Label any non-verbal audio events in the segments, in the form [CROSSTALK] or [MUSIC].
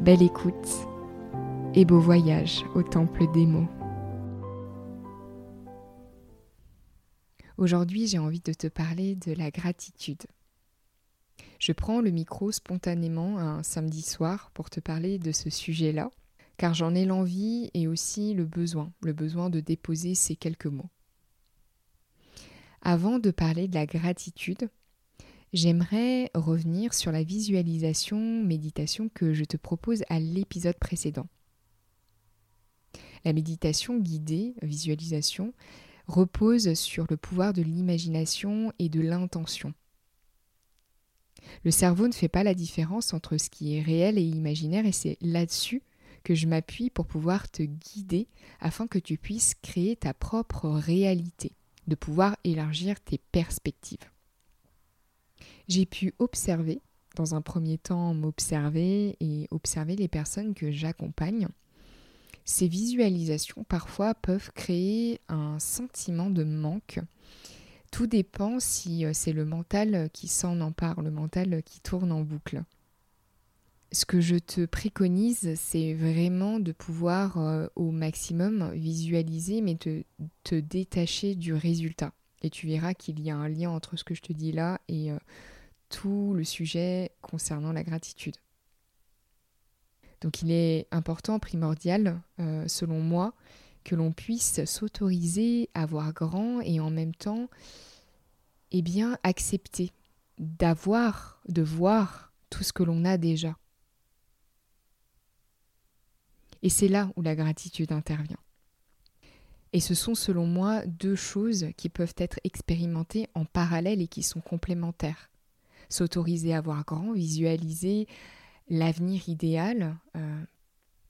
Belle écoute et beau voyage au temple des mots. Aujourd'hui, j'ai envie de te parler de la gratitude. Je prends le micro spontanément un samedi soir pour te parler de ce sujet-là, car j'en ai l'envie et aussi le besoin, le besoin de déposer ces quelques mots. Avant de parler de la gratitude, j'aimerais revenir sur la visualisation méditation que je te propose à l'épisode précédent. La méditation guidée, visualisation, repose sur le pouvoir de l'imagination et de l'intention. Le cerveau ne fait pas la différence entre ce qui est réel et imaginaire et c'est là-dessus que je m'appuie pour pouvoir te guider afin que tu puisses créer ta propre réalité, de pouvoir élargir tes perspectives j'ai pu observer, dans un premier temps m'observer et observer les personnes que j'accompagne. Ces visualisations parfois peuvent créer un sentiment de manque. Tout dépend si euh, c'est le mental qui s'en empare, le mental qui tourne en boucle. Ce que je te préconise, c'est vraiment de pouvoir euh, au maximum visualiser, mais te, détacher du résultat. Et tu verras qu'il y a un lien entre ce que je te dis là et euh, tout le sujet concernant la gratitude. Donc il est important, primordial, euh, selon moi, que l'on puisse s'autoriser à voir grand et en même temps, eh bien, accepter d'avoir, de voir tout ce que l'on a déjà. Et c'est là où la gratitude intervient. Et ce sont selon moi deux choses qui peuvent être expérimentées en parallèle et qui sont complémentaires s'autoriser à voir grand, visualiser l'avenir idéal, euh,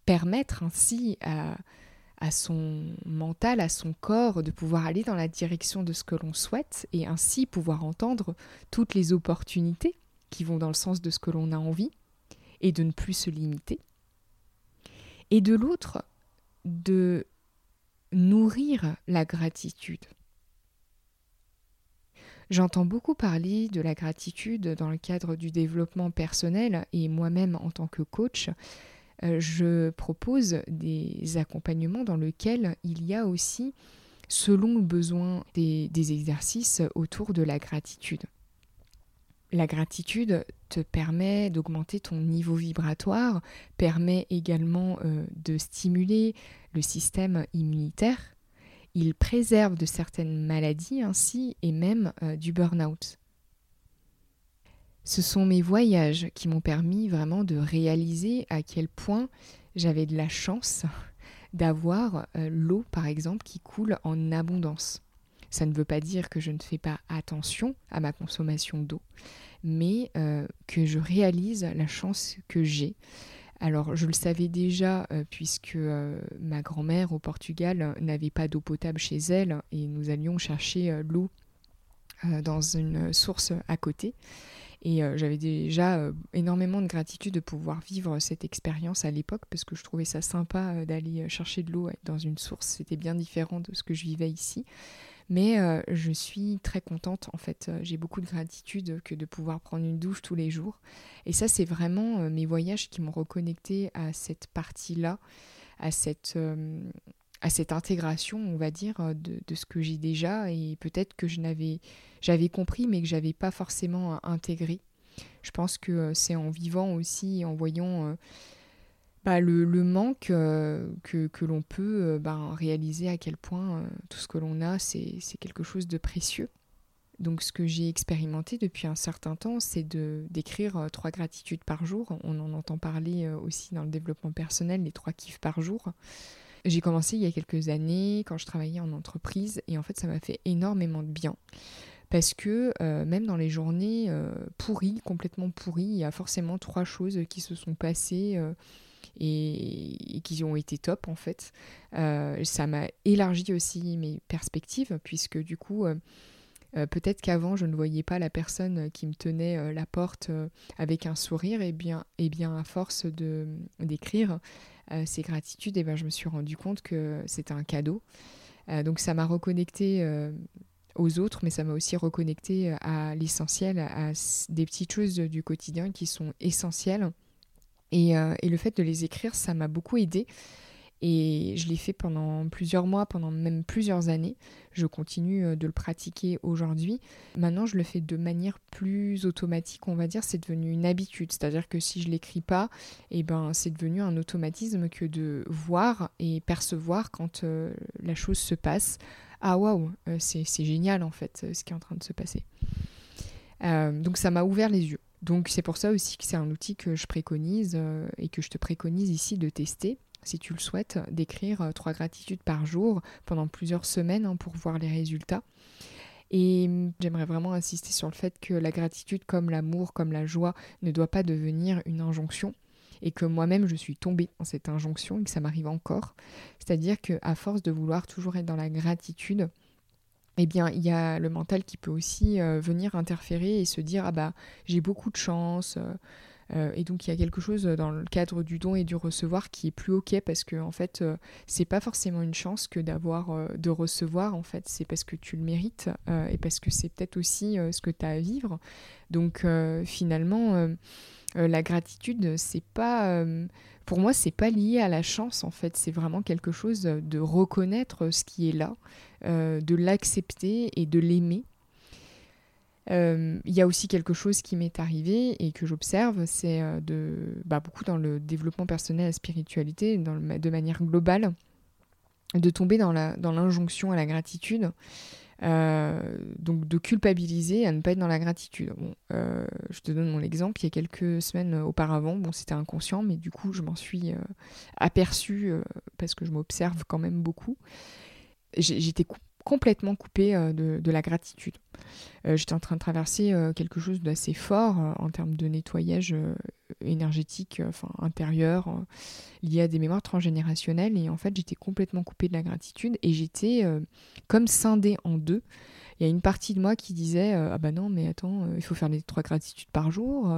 permettre ainsi à, à son mental, à son corps de pouvoir aller dans la direction de ce que l'on souhaite et ainsi pouvoir entendre toutes les opportunités qui vont dans le sens de ce que l'on a envie et de ne plus se limiter. Et de l'autre, de nourrir la gratitude. J'entends beaucoup parler de la gratitude dans le cadre du développement personnel et moi-même en tant que coach, euh, je propose des accompagnements dans lesquels il y a aussi, selon le besoin, des, exercices autour de la gratitude. La gratitude te permet d'augmenter ton niveau vibratoire, permet également euh, de stimuler le système immunitaire, il préserve de certaines maladies ainsi et même euh, du burn-out. Ce sont mes voyages qui m'ont permis vraiment de réaliser à quel point j'avais de la chance d'avoir euh, l'eau, par exemple, qui coule en abondance. Ça ne veut pas dire que je ne fais pas attention à ma consommation d'eau, mais euh, que je réalise la chance que j'ai alors je le savais déjà euh, puisque euh, ma grand-mère au Portugal n'avait pas d'eau potable chez elle et nous allions chercher euh, l'eau dans une source à côté. Et j'avais déjà énormément de gratitude de pouvoir vivre cette expérience à l'époque parce que je trouvais ça sympa d'aller chercher de l'eau dans une source. C'était bien différent de ce que je vivais ici. Mais euh, je suis très contente, en fait, euh, j'ai beaucoup de gratitude que de pouvoir prendre une douche tous les jours. Et ça, c'est vraiment euh, mes voyages qui m'ont reconnecté à cette partie-là, à cette, à cette intégration, on va dire, de, de ce que j'ai déjà. Et peut-être que je n'avais, j'avais compris, mais que j'avais pas forcément intégré. Je pense que c'est en vivant aussi, en voyant bah, le, manque que, que l'on peut bah, réaliser à quel point tout ce que l'on a, c'est quelque chose de précieux. Donc ce que j'ai expérimenté depuis un certain temps, c'est d'écrire euh, trois gratitudes par jour. On en entend parler euh, aussi dans le développement personnel, les trois kiffs par jour. J'ai commencé il y a quelques années quand je travaillais en entreprise et en fait ça m'a fait énormément de bien. Parce que euh, même dans les journées pourries, complètement pourries, il y a forcément trois choses qui se sont passées et, qui ont été top en fait. ça m'a élargi aussi mes perspectives puisque du coup euh, peut-être qu'avant je ne voyais pas la personne euh, qui me tenait euh, la porte avec un sourire, et bien, et bien à force de d'écrire ces gratitudes, et ben, je me suis rendu compte que c'était un cadeau. donc ça m'a reconnecté aux autres, mais ça m'a aussi reconnecté à l'essentiel, à des petites choses du quotidien qui sont essentielles. Et, et le fait de les écrire, ça m'a beaucoup aidé et je l'ai fait pendant plusieurs mois, pendant même plusieurs années. Je continue euh, de le pratiquer aujourd'hui. Maintenant, je le fais de manière plus automatique, on va dire. C'est devenu une habitude. C'est-à-dire que si je l'écris pas, eh ben, c'est devenu un automatisme que de voir et percevoir quand euh, la chose se passe. Ah waouh, euh, c'est génial en fait ce qui est en train de se passer. donc ça m'a ouvert les yeux. Donc c'est pour ça aussi que c'est un outil que je préconise et que je te préconise ici de tester si tu le souhaites, d'écrire euh, trois gratitudes par jour pendant plusieurs semaines hein, pour voir les résultats. Et hum, j'aimerais vraiment insister sur le fait que la gratitude, comme l'amour, comme la joie, ne doit pas devenir une injonction. Et que moi-même, je suis tombée dans cette injonction et que ça m'arrive encore. C'est-à-dire qu'à force de vouloir toujours être dans la gratitude, eh bien, il y a le mental qui peut aussi euh, venir interférer et se dire Ah bah, j'ai beaucoup de chance. Euh, euh, et donc il y a quelque chose dans le cadre du don et du recevoir qui est plus ok parce que en fait euh, c'est pas forcément une chance que d'avoir euh, de recevoir en fait. C'est parce que tu le mérites et parce que c'est peut-être aussi ce que tu as à vivre. Donc finalement la gratitude c'est pas pour moi c'est pas lié à la chance en fait. C'est vraiment quelque chose de reconnaître ce qui est là, de l'accepter et de l'aimer. euh, il y a aussi quelque chose qui m'est arrivé et que j'observe, c'est euh, de bah, beaucoup dans le développement personnel, la spiritualité, dans de manière globale, de tomber dans l'injonction dans à la gratitude. Euh, donc de culpabiliser à ne pas être dans la gratitude. Bon, je te donne mon exemple. Il y a quelques semaines auparavant, bon, c'était inconscient, mais du coup, je m'en suis aperçue parce que je m'observe quand même beaucoup. J'étais complètement coupée euh, de, la gratitude. Euh, j'étais en train de traverser euh, quelque chose d'assez fort en termes de nettoyage énergétique, enfin intérieur, lié à des mémoires transgénérationnelles. Et en fait, j'étais complètement coupée de la gratitude et j'étais comme scindée en deux. Il y a une partie de moi qui disait Ah bah non, mais attends, il faut faire les trois gratitudes par jour,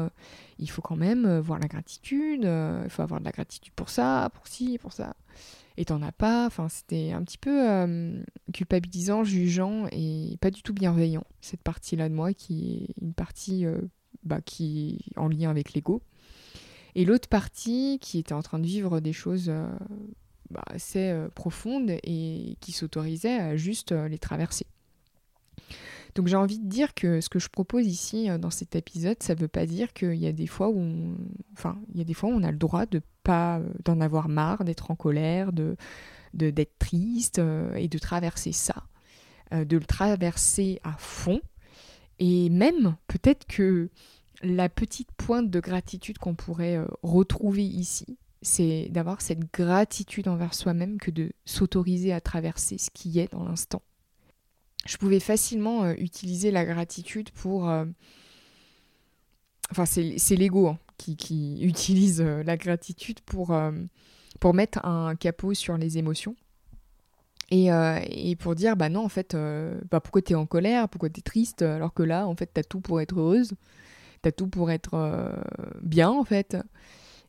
il faut quand même voir la gratitude, il faut avoir de la gratitude pour ça, pour ci, pour ça et t'en as pas. Enfin, c'était un petit peu euh, culpabilisant, jugeant et pas du tout bienveillant, cette partie-là de moi qui est une partie euh, bah, qui en lien avec l'ego. Et l'autre partie qui était en train de vivre des choses euh, bah, assez profondes et qui s'autorisait à juste les traverser. Donc j'ai envie de dire que ce que je propose ici euh, dans cet épisode, ça ne veut pas dire qu'il y a des fois où on... a le droit de pas euh, d'en avoir marre, d'être en colère, de d'être triste euh, et de traverser ça, de le traverser à fond. Et même peut-être que la petite pointe de gratitude qu'on pourrait retrouver ici, c'est d'avoir cette gratitude envers soi-même que de s'autoriser à traverser ce qui est dans l'instant je pouvais facilement euh, utiliser la gratitude pour... Euh, enfin, c'est l'ego hein, qui, [LAUGHS] utilise euh, la gratitude pour, mettre un capot sur les émotions. Et, et, pour dire, bah non, en fait, bah pourquoi t'es en colère, pourquoi t'es triste, alors que là, en fait, t'as tout pour être heureuse, t'as tout pour être bien, en fait.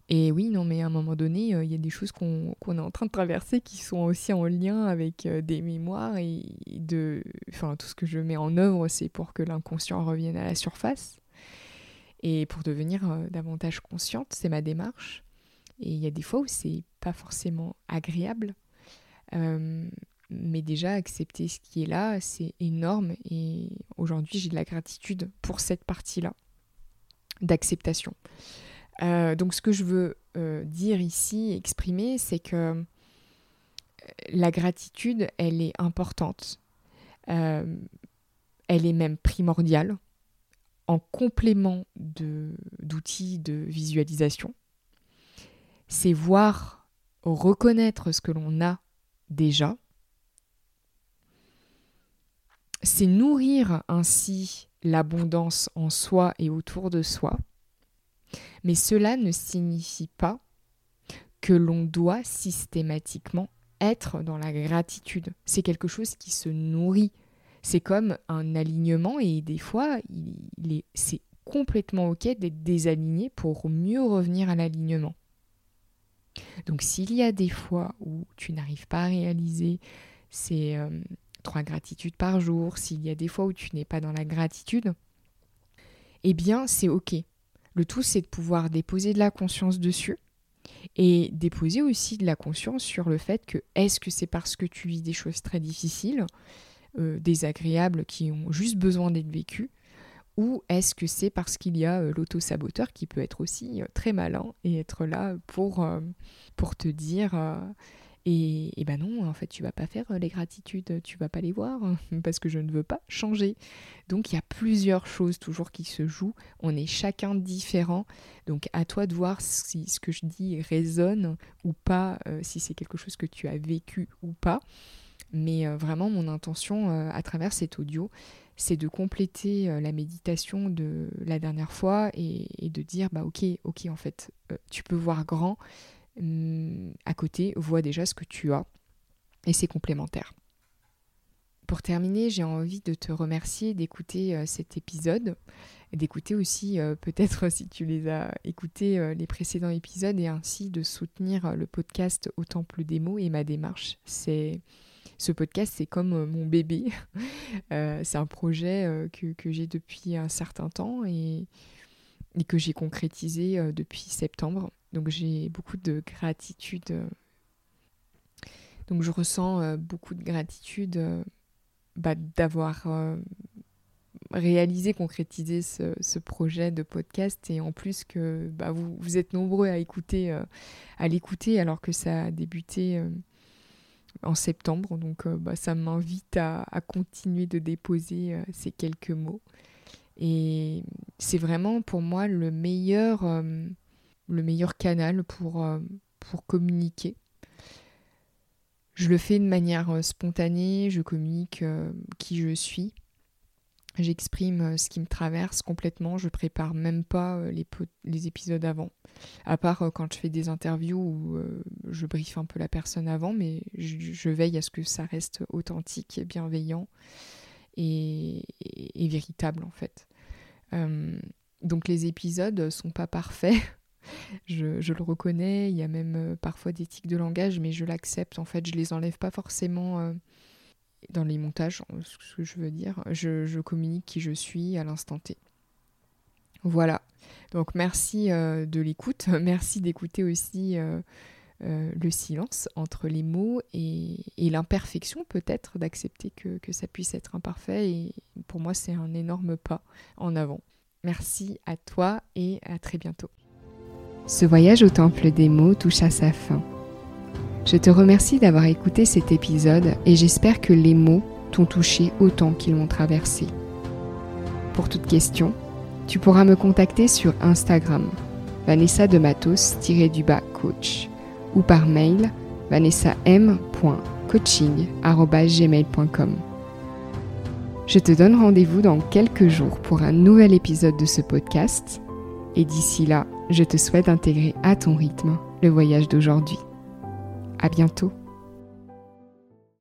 Et oui, non, mais à un moment donné, euh, il y a des choses qu'on est en train de traverser qui sont aussi en lien avec euh, des mémoires et de. Enfin, tout ce que je mets en œuvre, c'est pour que l'inconscient revienne à la surface et pour devenir euh, davantage consciente, c'est ma démarche. Et il y a des fois où c'est pas forcément agréable, mais déjà accepter ce qui est là, c'est énorme. Et aujourd'hui, j'ai de la gratitude pour cette partie-là. d'acceptation. Euh, donc ce que je veux euh, dire ici, exprimer, c'est que euh, la gratitude, elle est importante. elle est même primordiale en complément d'outils de, visualisation. C'est voir, reconnaître ce que l'on a déjà. C'est nourrir ainsi l'abondance en soi et autour de soi. Mais cela ne signifie pas que l'on doit systématiquement être dans la gratitude. C'est quelque chose qui se nourrit. C'est comme un alignement et des fois, il c'est complètement ok d'être désaligné pour mieux revenir à l'alignement. Donc s'il y a des fois où tu n'arrives pas à réaliser ces euh, trois gratitudes par jour, s'il y a des fois où tu n'es pas dans la gratitude, eh bien c'est ok. Le tout, c'est de pouvoir déposer de la conscience dessus et déposer aussi de la conscience sur le fait que est-ce que c'est parce que tu vis des choses très difficiles, euh, désagréables, qui ont juste besoin d'être vécues, ou est-ce que c'est parce qu'il y a euh, l'auto-saboteur qui peut être aussi euh, très malin et être là pour, pour te dire et, ben non, en fait, tu vas pas faire euh, les gratitudes, tu vas pas les voir parce que je ne veux pas changer. Donc il y a plusieurs choses toujours qui se jouent. On est chacun différent. Donc à toi de voir si ce que je dis résonne ou pas, euh, si c'est quelque chose que tu as vécu ou pas. Mais euh, vraiment, mon intention à travers cet audio, c'est de compléter la méditation de la dernière fois et, et, de dire bah ok, ok en fait, tu peux voir grand à côté vois déjà ce que tu as et c'est complémentaire. Pour terminer, j'ai envie de te remercier d'écouter euh, cet épisode, d'écouter aussi euh, peut-être [LAUGHS] si tu les as écoutés euh, les précédents épisodes et ainsi de soutenir le podcast Au Temple des mots et ma démarche. C'est ce podcast, c'est comme mon bébé. [LAUGHS] c'est un projet que, j'ai depuis un certain temps et que j'ai concrétisé depuis septembre. Donc j'ai beaucoup de gratitude. Euh. Donc je ressens euh, beaucoup de gratitude euh, bah, d'avoir réalisé, concrétisé ce, projet de podcast et en plus que bah, vous, vous, êtes nombreux à écouter, à l'écouter alors que ça a débuté en septembre. Donc bah, ça m'invite à, continuer de déposer ces quelques mots. Et c'est vraiment pour moi le meilleur le meilleur canal pour, euh, pour communiquer. Je le fais de manière euh, spontanée, je communique euh, qui je suis. J'exprime ce qui me traverse complètement, je prépare même pas les, épisodes avant. À part quand je fais des interviews où je briefe un peu la personne avant, mais je, veille à ce que ça reste authentique et bienveillant et, véritable en fait. donc les épisodes sont pas parfaits, [LAUGHS] je, le reconnais, il y a même euh, parfois des tics de langage, mais je l'accepte. En fait, je les enlève pas forcément euh, dans les montages, ce que je veux dire. Je, communique qui je suis à l'instant T. Voilà. Donc merci euh, de l'écoute. [LAUGHS] Merci d'écouter aussi le silence entre les mots et, l'imperfection peut-être, d'accepter que, que ça puisse être imparfait. Et pour moi, c'est un énorme pas en avant. Merci à toi et à très bientôt. Ce voyage au temple des mots touche à sa fin. Je te remercie d'avoir écouté cet épisode et j'espère que les mots t'ont touché autant qu'ils m'ont traversé. Pour toute question, tu pourras me contacter sur Instagram, Vanessa de Matos-du-bas coach, ou par mail vanessam.coaching.gmail.com. Je te donne rendez-vous dans quelques jours pour un nouvel épisode de ce podcast, et d'ici là, je te souhaite d'intégrer à ton rythme le voyage d'aujourd'hui. À bientôt.